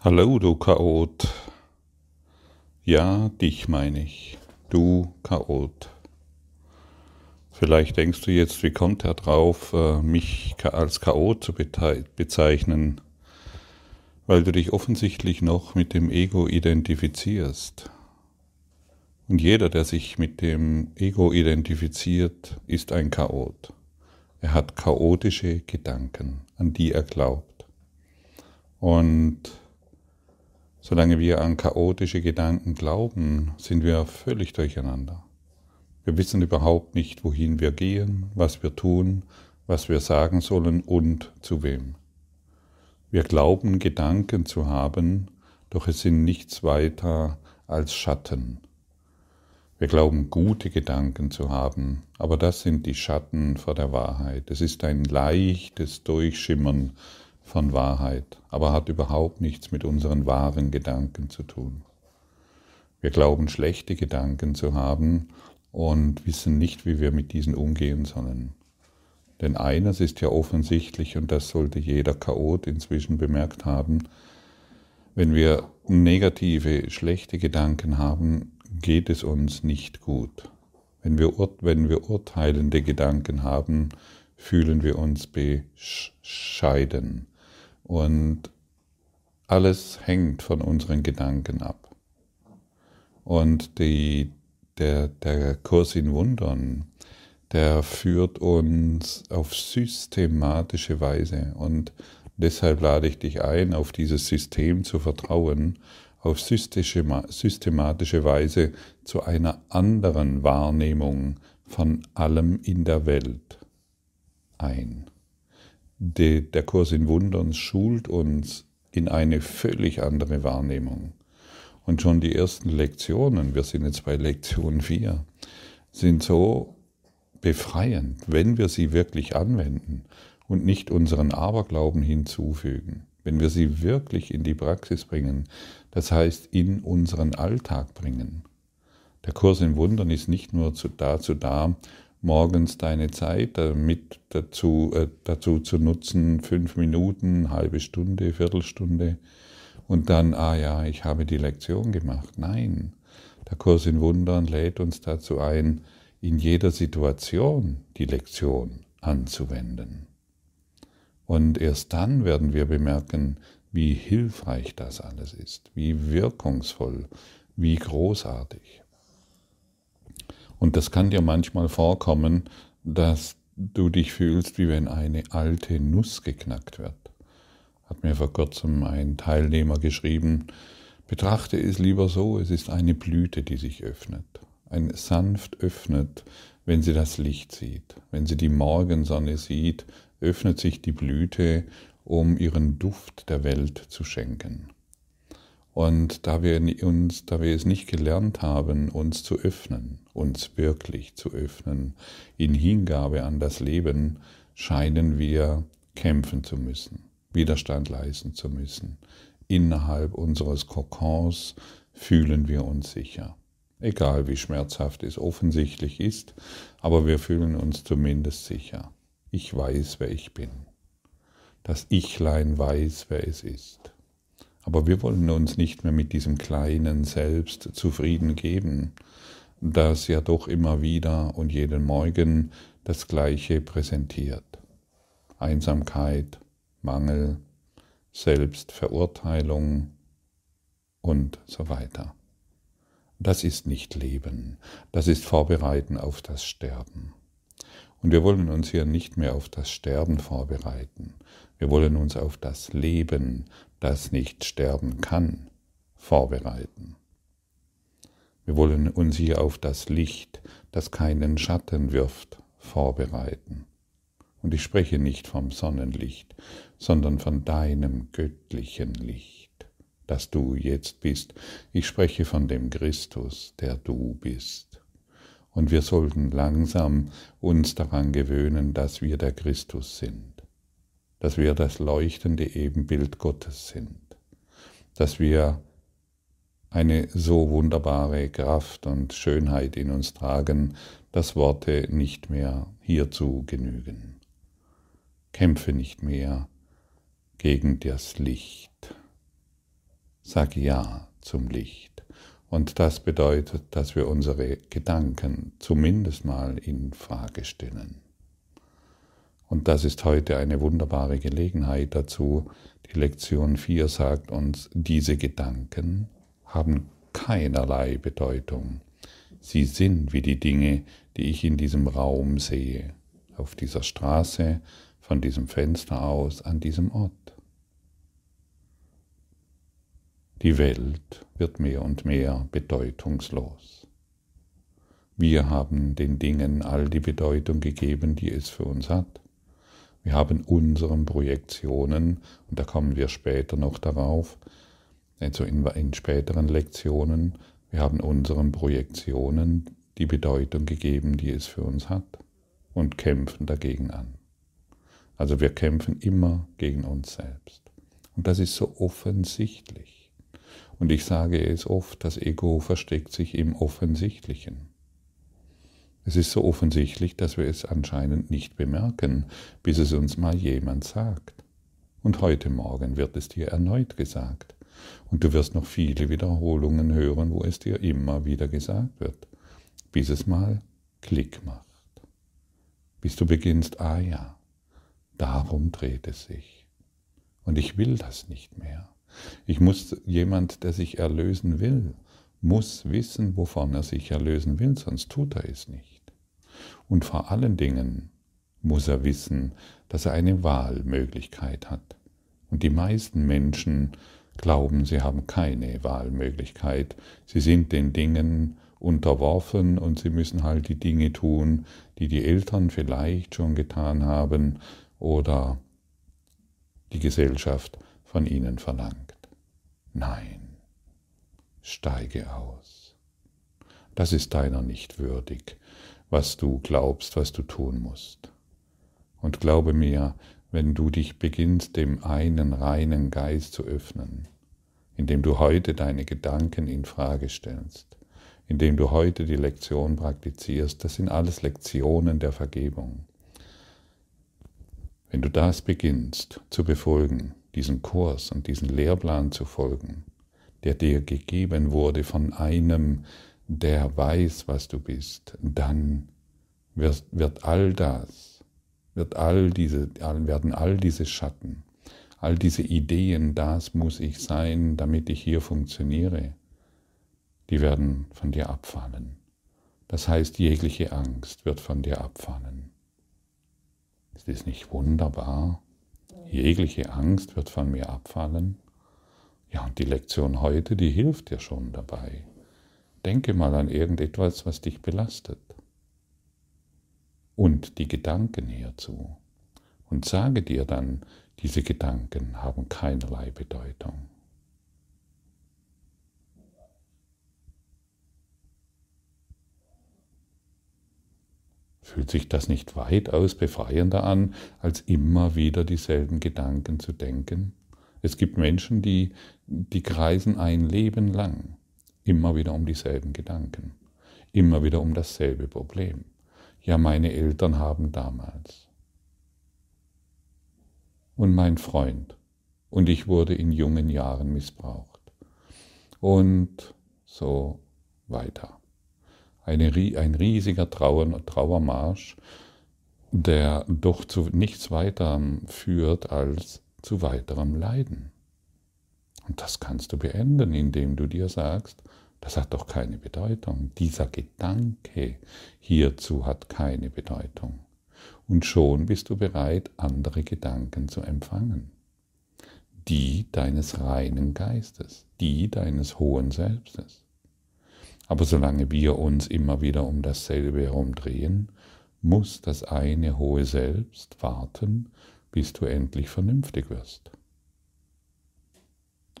Hallo, du Chaot. Ja, dich meine ich, du Chaot. Vielleicht denkst du jetzt, wie kommt er drauf, äh, mich als Chaot zu bezeichnen, weil du dich offensichtlich noch mit dem Ego identifizierst. Und jeder, der sich mit dem Ego identifiziert, ist ein Chaot. Er hat chaotische Gedanken, an die er glaubt. Und Solange wir an chaotische Gedanken glauben, sind wir völlig durcheinander. Wir wissen überhaupt nicht, wohin wir gehen, was wir tun, was wir sagen sollen und zu wem. Wir glauben, Gedanken zu haben, doch es sind nichts weiter als Schatten. Wir glauben, gute Gedanken zu haben, aber das sind die Schatten vor der Wahrheit. Es ist ein leichtes Durchschimmern von Wahrheit, aber hat überhaupt nichts mit unseren wahren Gedanken zu tun. Wir glauben schlechte Gedanken zu haben und wissen nicht, wie wir mit diesen umgehen sollen. Denn eines ist ja offensichtlich, und das sollte jeder Chaot inzwischen bemerkt haben, wenn wir negative, schlechte Gedanken haben, geht es uns nicht gut. Wenn wir, wenn wir urteilende Gedanken haben, fühlen wir uns bescheiden. Und alles hängt von unseren Gedanken ab. Und die, der, der Kurs in Wundern, der führt uns auf systematische Weise. Und deshalb lade ich dich ein, auf dieses System zu vertrauen, auf systematische Weise zu einer anderen Wahrnehmung von allem in der Welt ein die, der Kurs in Wundern schult uns in eine völlig andere Wahrnehmung. Und schon die ersten Lektionen, wir sind jetzt bei Lektion 4, sind so befreiend, wenn wir sie wirklich anwenden und nicht unseren Aberglauben hinzufügen. Wenn wir sie wirklich in die Praxis bringen, das heißt in unseren Alltag bringen. Der Kurs in Wundern ist nicht nur dazu da, morgens deine Zeit mit dazu, äh, dazu zu nutzen, fünf Minuten, halbe Stunde, Viertelstunde und dann, ah ja, ich habe die Lektion gemacht. Nein, der Kurs in Wundern lädt uns dazu ein, in jeder Situation die Lektion anzuwenden. Und erst dann werden wir bemerken, wie hilfreich das alles ist, wie wirkungsvoll, wie großartig. Und das kann dir manchmal vorkommen, dass du dich fühlst, wie wenn eine alte Nuss geknackt wird. Hat mir vor kurzem ein Teilnehmer geschrieben, betrachte es lieber so, es ist eine Blüte, die sich öffnet. Ein sanft öffnet, wenn sie das Licht sieht. Wenn sie die Morgensonne sieht, öffnet sich die Blüte, um ihren Duft der Welt zu schenken. Und da wir, uns, da wir es nicht gelernt haben, uns zu öffnen, uns wirklich zu öffnen, in Hingabe an das Leben, scheinen wir kämpfen zu müssen, Widerstand leisten zu müssen. Innerhalb unseres Kokons fühlen wir uns sicher. Egal wie schmerzhaft es offensichtlich ist, aber wir fühlen uns zumindest sicher. Ich weiß, wer ich bin. Das Ichlein weiß, wer es ist. Aber wir wollen uns nicht mehr mit diesem kleinen Selbst zufrieden geben, das ja doch immer wieder und jeden Morgen das Gleiche präsentiert. Einsamkeit, Mangel, Selbstverurteilung und so weiter. Das ist nicht Leben, das ist Vorbereiten auf das Sterben. Und wir wollen uns hier nicht mehr auf das Sterben vorbereiten. Wir wollen uns auf das Leben, das nicht sterben kann, vorbereiten. Wir wollen uns hier auf das Licht, das keinen Schatten wirft, vorbereiten. Und ich spreche nicht vom Sonnenlicht, sondern von deinem göttlichen Licht, das du jetzt bist. Ich spreche von dem Christus, der du bist. Und wir sollten langsam uns daran gewöhnen, dass wir der Christus sind dass wir das leuchtende Ebenbild Gottes sind, dass wir eine so wunderbare Kraft und Schönheit in uns tragen, dass Worte nicht mehr hierzu genügen. Kämpfe nicht mehr gegen das Licht. Sag Ja zum Licht. Und das bedeutet, dass wir unsere Gedanken zumindest mal in Frage stellen. Und das ist heute eine wunderbare Gelegenheit dazu. Die Lektion 4 sagt uns, diese Gedanken haben keinerlei Bedeutung. Sie sind wie die Dinge, die ich in diesem Raum sehe, auf dieser Straße, von diesem Fenster aus, an diesem Ort. Die Welt wird mehr und mehr bedeutungslos. Wir haben den Dingen all die Bedeutung gegeben, die es für uns hat. Wir haben unseren Projektionen, und da kommen wir später noch darauf, also in, in späteren Lektionen, wir haben unseren Projektionen die Bedeutung gegeben, die es für uns hat, und kämpfen dagegen an. Also wir kämpfen immer gegen uns selbst. Und das ist so offensichtlich. Und ich sage es oft, das Ego versteckt sich im Offensichtlichen. Es ist so offensichtlich, dass wir es anscheinend nicht bemerken, bis es uns mal jemand sagt. Und heute Morgen wird es dir erneut gesagt. Und du wirst noch viele Wiederholungen hören, wo es dir immer wieder gesagt wird, bis es mal Klick macht. Bis du beginnst, ah ja, darum dreht es sich. Und ich will das nicht mehr. Ich muss jemand, der sich erlösen will, muss wissen, wovon er sich erlösen will, sonst tut er es nicht. Und vor allen Dingen muss er wissen, dass er eine Wahlmöglichkeit hat. Und die meisten Menschen glauben, sie haben keine Wahlmöglichkeit. Sie sind den Dingen unterworfen und sie müssen halt die Dinge tun, die die Eltern vielleicht schon getan haben oder die Gesellschaft von ihnen verlangt. Nein, steige aus. Das ist deiner nicht würdig, was du glaubst, was du tun musst. Und glaube mir, wenn du dich beginnst, dem einen reinen Geist zu öffnen, indem du heute deine Gedanken in Frage stellst, indem du heute die Lektion praktizierst, das sind alles Lektionen der Vergebung. Wenn du das beginnst zu befolgen, diesen Kurs und diesen Lehrplan zu folgen, der dir gegeben wurde von einem, der weiß, was du bist, dann wird, wird all das, wird all diese, werden all diese Schatten, all diese Ideen, das muss ich sein, damit ich hier funktioniere, die werden von dir abfallen. Das heißt, jegliche Angst wird von dir abfallen. Ist das nicht wunderbar? Jegliche Angst wird von mir abfallen. Ja, und die Lektion heute, die hilft dir schon dabei. Denke mal an irgendetwas, was dich belastet und die Gedanken hierzu und sage dir dann, diese Gedanken haben keinerlei Bedeutung. Fühlt sich das nicht weitaus befreiender an, als immer wieder dieselben Gedanken zu denken? Es gibt Menschen, die, die kreisen ein Leben lang immer wieder um dieselben Gedanken, immer wieder um dasselbe Problem ja meine Eltern haben damals. Und mein Freund. Und ich wurde in jungen Jahren missbraucht. Und so weiter. Eine, ein riesiger Trauer, Trauermarsch, der doch zu nichts weiter führt als zu weiterem Leiden. Und das kannst du beenden, indem du dir sagst, das hat doch keine Bedeutung. Dieser Gedanke hierzu hat keine Bedeutung. Und schon bist du bereit, andere Gedanken zu empfangen. Die deines reinen Geistes, die deines hohen Selbstes. Aber solange wir uns immer wieder um dasselbe herumdrehen, muss das eine hohe Selbst warten, bis du endlich vernünftig wirst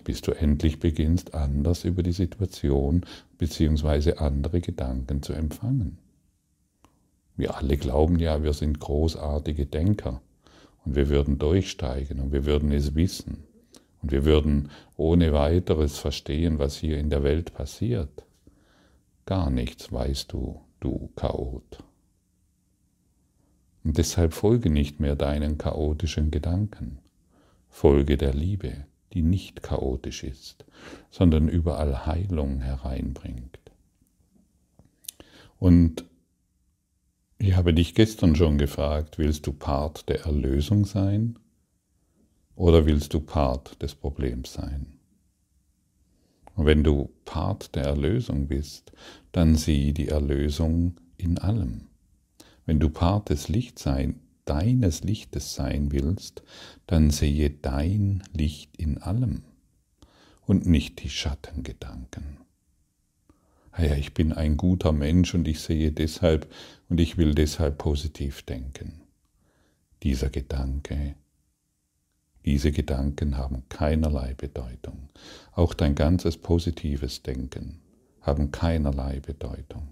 bis du endlich beginnst, anders über die Situation bzw. andere Gedanken zu empfangen. Wir alle glauben ja, wir sind großartige Denker und wir würden durchsteigen und wir würden es wissen und wir würden ohne weiteres verstehen, was hier in der Welt passiert. Gar nichts weißt du, du Chaot. Und deshalb folge nicht mehr deinen chaotischen Gedanken, folge der Liebe die nicht chaotisch ist, sondern überall Heilung hereinbringt. Und ich habe dich gestern schon gefragt, willst du Part der Erlösung sein oder willst du Part des Problems sein? Und wenn du Part der Erlösung bist, dann sieh die Erlösung in allem. Wenn du Part des Lichtsein, deines Lichtes sein willst, dann sehe dein Licht in allem und nicht die Schattengedanken. Ah ja, ich bin ein guter Mensch und ich sehe deshalb und ich will deshalb positiv denken. Dieser Gedanke diese Gedanken haben keinerlei Bedeutung. Auch dein ganzes positives Denken haben keinerlei Bedeutung.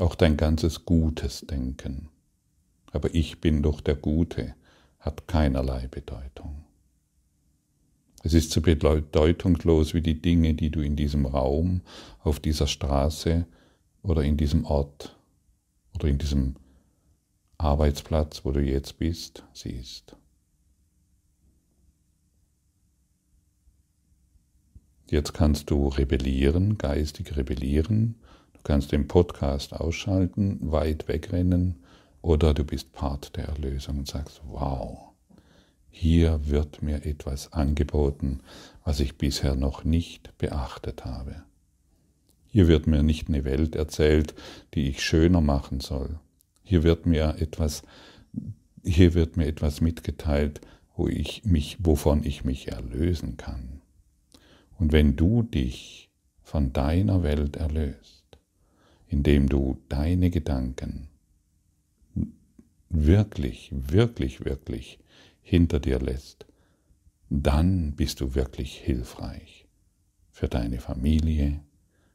Auch dein ganzes gutes Denken, aber ich bin doch der Gute, hat keinerlei Bedeutung. Es ist so bedeutungslos wie die Dinge, die du in diesem Raum, auf dieser Straße oder in diesem Ort oder in diesem Arbeitsplatz, wo du jetzt bist, siehst. Jetzt kannst du rebellieren, geistig rebellieren. Du kannst den Podcast ausschalten, weit wegrennen oder du bist Part der Erlösung und sagst, wow, hier wird mir etwas angeboten, was ich bisher noch nicht beachtet habe. Hier wird mir nicht eine Welt erzählt, die ich schöner machen soll, hier wird mir etwas, hier wird mir etwas mitgeteilt, wo ich mich, wovon ich mich erlösen kann. Und wenn du dich von deiner Welt erlöst, indem du deine Gedanken wirklich, wirklich, wirklich hinter dir lässt, dann bist du wirklich hilfreich für deine Familie,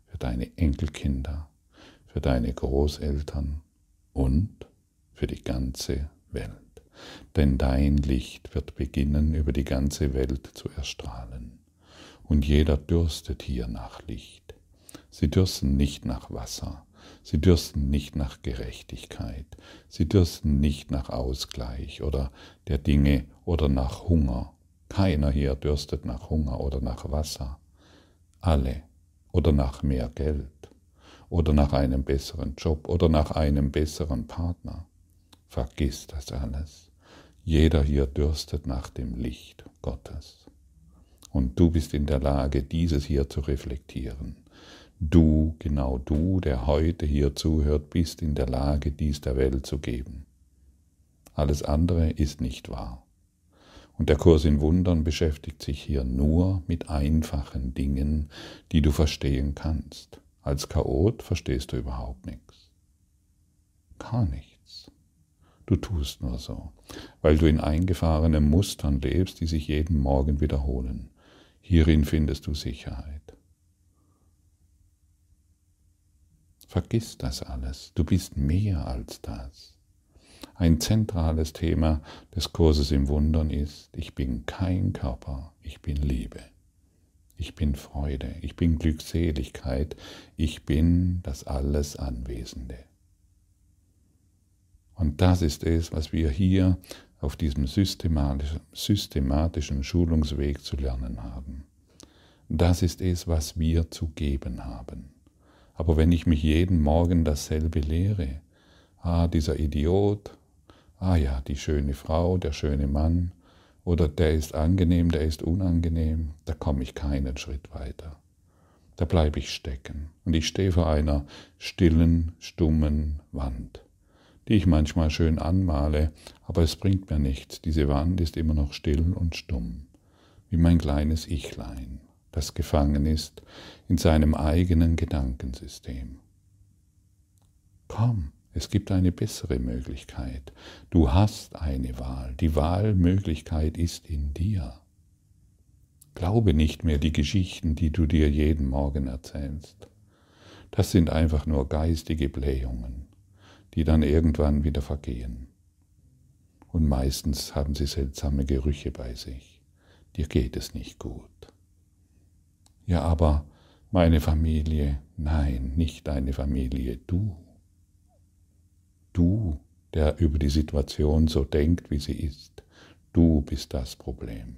für deine Enkelkinder, für deine Großeltern, und für die ganze Welt. Denn dein Licht wird beginnen, über die ganze Welt zu erstrahlen. Und jeder dürstet hier nach Licht. Sie dürsten nicht nach Wasser, sie dürsten nicht nach Gerechtigkeit, sie dürsten nicht nach Ausgleich oder der Dinge oder nach Hunger. Keiner hier dürstet nach Hunger oder nach Wasser. Alle oder nach mehr Geld oder nach einem besseren Job oder nach einem besseren Partner. Vergiss das alles. Jeder hier dürstet nach dem Licht Gottes. Und du bist in der Lage, dieses hier zu reflektieren. Du, genau du, der heute hier zuhört, bist in der Lage, dies der Welt zu geben. Alles andere ist nicht wahr. Und der Kurs in Wundern beschäftigt sich hier nur mit einfachen Dingen, die du verstehen kannst. Als Chaot verstehst du überhaupt nichts. Gar nichts. Du tust nur so, weil du in eingefahrenen Mustern lebst, die sich jeden Morgen wiederholen. Hierin findest du Sicherheit. Vergiss das alles. Du bist mehr als das. Ein zentrales Thema des Kurses im Wundern ist, ich bin kein Körper, ich bin Liebe. Ich bin Freude, ich bin Glückseligkeit, ich bin das alles Anwesende. Und das ist es, was wir hier auf diesem systematischen Schulungsweg zu lernen haben. Das ist es, was wir zu geben haben. Aber wenn ich mich jeden Morgen dasselbe lehre, ah, dieser Idiot, ah ja, die schöne Frau, der schöne Mann, oder der ist angenehm, der ist unangenehm, da komme ich keinen Schritt weiter. Da bleibe ich stecken. Und ich stehe vor einer stillen, stummen Wand, die ich manchmal schön anmale, aber es bringt mir nichts, diese Wand ist immer noch still und stumm, wie mein kleines Ichlein, das gefangen ist in seinem eigenen Gedankensystem. Komm, es gibt eine bessere Möglichkeit. Du hast eine Wahl. Die Wahlmöglichkeit ist in dir. Glaube nicht mehr die Geschichten, die du dir jeden Morgen erzählst. Das sind einfach nur geistige Blähungen, die dann irgendwann wieder vergehen. Und meistens haben sie seltsame Gerüche bei sich. Dir geht es nicht gut. Ja, aber meine Familie, nein, nicht deine Familie, du du, der über die Situation so denkt, wie sie ist, Du bist das Problem.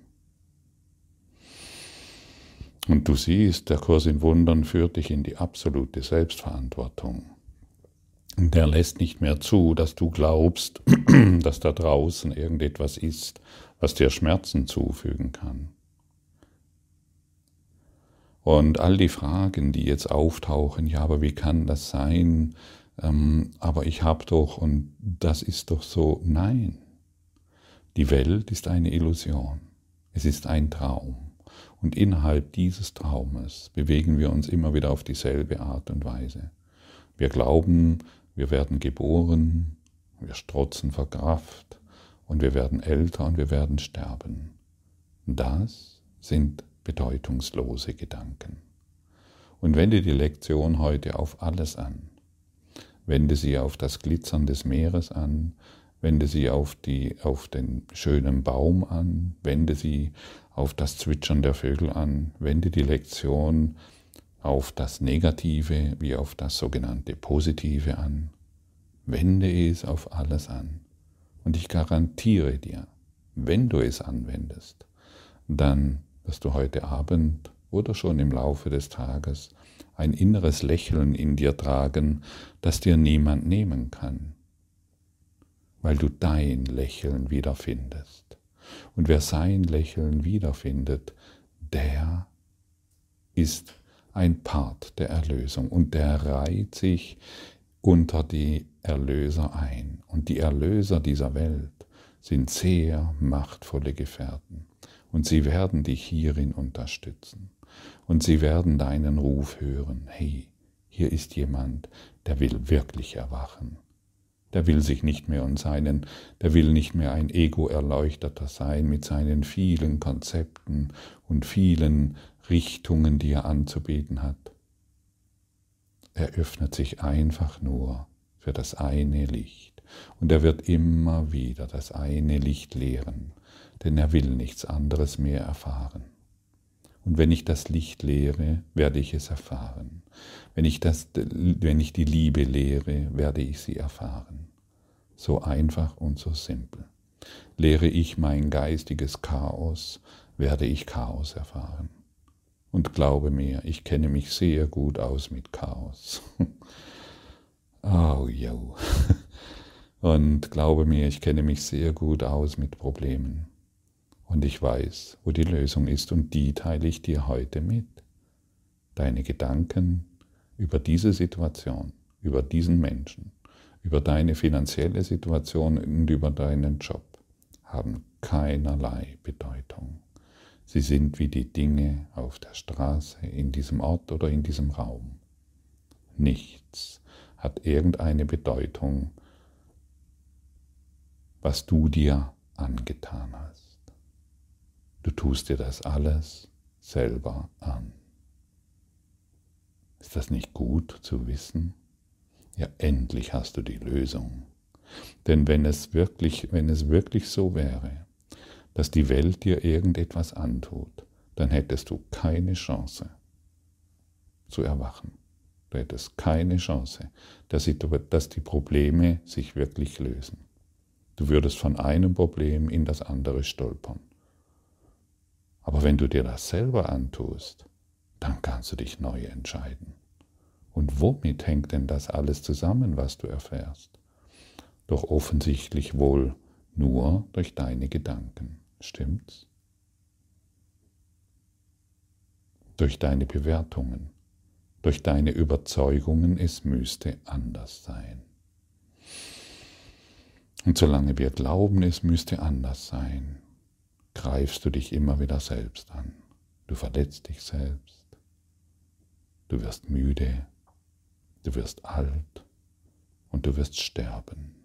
Und du siehst, der Kurs in Wundern führt dich in die absolute Selbstverantwortung. Der lässt nicht mehr zu, dass du glaubst, dass da draußen irgendetwas ist, was dir Schmerzen zufügen kann. Und all die Fragen, die jetzt auftauchen, ja, aber wie kann das sein? Ähm, aber ich habe doch, und das ist doch so, nein. Die Welt ist eine Illusion. Es ist ein Traum. Und innerhalb dieses Traumes bewegen wir uns immer wieder auf dieselbe Art und Weise. Wir glauben, wir werden geboren, wir strotzen vor Kraft und wir werden älter und wir werden sterben. Das sind bedeutungslose Gedanken. Und wende die Lektion heute auf alles an. Wende sie auf das Glitzern des Meeres an, wende sie auf, die, auf den schönen Baum an, wende sie auf das Zwitschern der Vögel an, wende die Lektion auf das Negative wie auf das sogenannte Positive an. Wende es auf alles an. Und ich garantiere dir, wenn du es anwendest, dann wirst du heute Abend oder schon im Laufe des Tages ein inneres Lächeln in dir tragen, das dir niemand nehmen kann, weil du dein Lächeln wiederfindest. Und wer sein Lächeln wiederfindet, der ist ein Part der Erlösung und der reiht sich unter die Erlöser ein. Und die Erlöser dieser Welt sind sehr machtvolle Gefährten. Und sie werden dich hierin unterstützen. Und sie werden deinen Ruf hören. Hey, hier ist jemand, der will wirklich erwachen. Der will sich nicht mehr um seinen, der will nicht mehr ein Ego-Erleuchteter sein mit seinen vielen Konzepten und vielen Richtungen, die er anzubieten hat. Er öffnet sich einfach nur für das eine Licht. Und er wird immer wieder das eine Licht lehren denn er will nichts anderes mehr erfahren. Und wenn ich das Licht lehre, werde ich es erfahren. Wenn ich, das, wenn ich die Liebe lehre, werde ich sie erfahren. So einfach und so simpel. Lehre ich mein geistiges Chaos, werde ich Chaos erfahren. Und glaube mir, ich kenne mich sehr gut aus mit Chaos. oh, yo. Und glaube mir, ich kenne mich sehr gut aus mit Problemen. Und ich weiß, wo die Lösung ist und die teile ich dir heute mit. Deine Gedanken über diese Situation, über diesen Menschen, über deine finanzielle Situation und über deinen Job haben keinerlei Bedeutung. Sie sind wie die Dinge auf der Straße, in diesem Ort oder in diesem Raum. Nichts hat irgendeine Bedeutung, was du dir angetan hast. Tust dir das alles selber an. Ist das nicht gut zu wissen? Ja, endlich hast du die Lösung. Denn wenn es wirklich, wenn es wirklich so wäre, dass die Welt dir irgendetwas antut, dann hättest du keine Chance zu erwachen. Du hättest keine Chance, dass die Probleme sich wirklich lösen. Du würdest von einem Problem in das andere stolpern. Aber wenn du dir das selber antust, dann kannst du dich neu entscheiden. Und womit hängt denn das alles zusammen, was du erfährst? Doch offensichtlich wohl nur durch deine Gedanken. Stimmt's? Durch deine Bewertungen, durch deine Überzeugungen, es müsste anders sein. Und solange wir glauben, es müsste anders sein, greifst du dich immer wieder selbst an. Du verletzt dich selbst. Du wirst müde. Du wirst alt. Und du wirst sterben.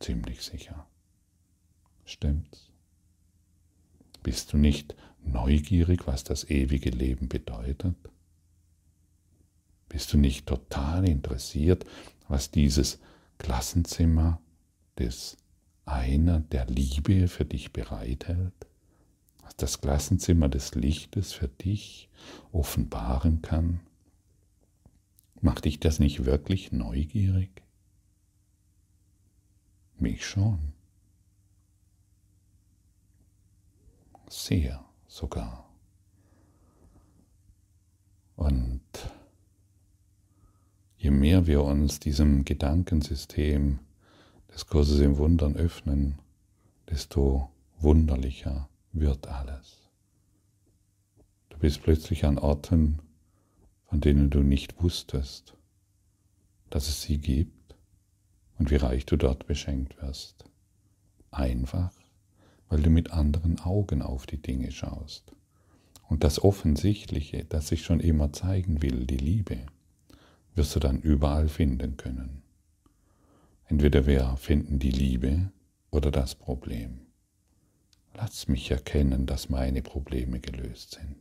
Ziemlich sicher. Stimmt's? Bist du nicht neugierig, was das ewige Leben bedeutet? Bist du nicht total interessiert, was dieses Klassenzimmer des einer der Liebe für dich bereithält, das Klassenzimmer des Lichtes für dich offenbaren kann? Macht dich das nicht wirklich neugierig? Mich schon. sehr sogar. Und je mehr wir uns diesem Gedankensystem des Kurses im Wundern öffnen, desto wunderlicher wird alles. Du bist plötzlich an Orten, von denen du nicht wusstest, dass es sie gibt und wie reich du dort beschenkt wirst. Einfach, weil du mit anderen Augen auf die Dinge schaust. Und das Offensichtliche, das sich schon immer zeigen will, die Liebe, wirst du dann überall finden können. Entweder wir finden die Liebe oder das Problem. Lass mich erkennen, dass meine Probleme gelöst sind.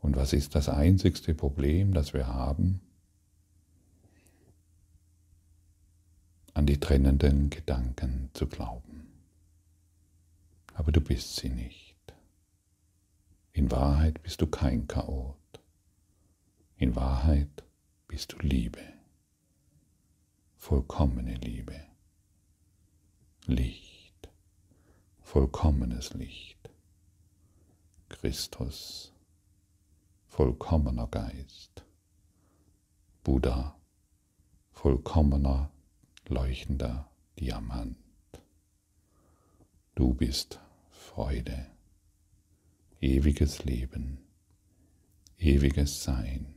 Und was ist das einzigste Problem, das wir haben? An die trennenden Gedanken zu glauben. Aber du bist sie nicht. In Wahrheit bist du kein Chaot. In Wahrheit bist du Liebe vollkommene Liebe, Licht, vollkommenes Licht, Christus, vollkommener Geist, Buddha, vollkommener, leuchtender Diamant. Du bist Freude, ewiges Leben, ewiges Sein,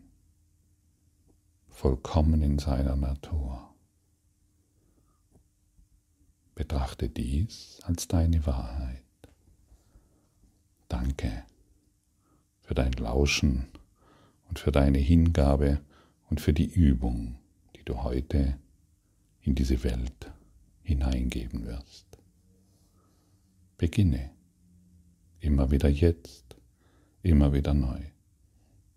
vollkommen in seiner Natur. Betrachte dies als deine Wahrheit. Danke für dein Lauschen und für deine Hingabe und für die Übung, die du heute in diese Welt hineingeben wirst. Beginne immer wieder jetzt, immer wieder neu.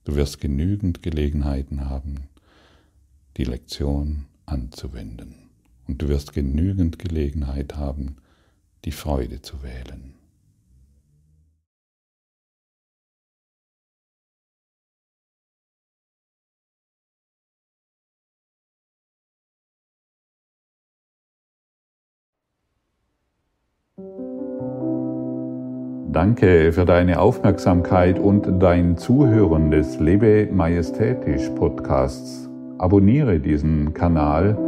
Du wirst genügend Gelegenheiten haben, die Lektion anzuwenden und du wirst genügend Gelegenheit haben, die Freude zu wählen. Danke für deine Aufmerksamkeit und dein Zuhören des Lebe Majestätisch Podcasts. Abonniere diesen Kanal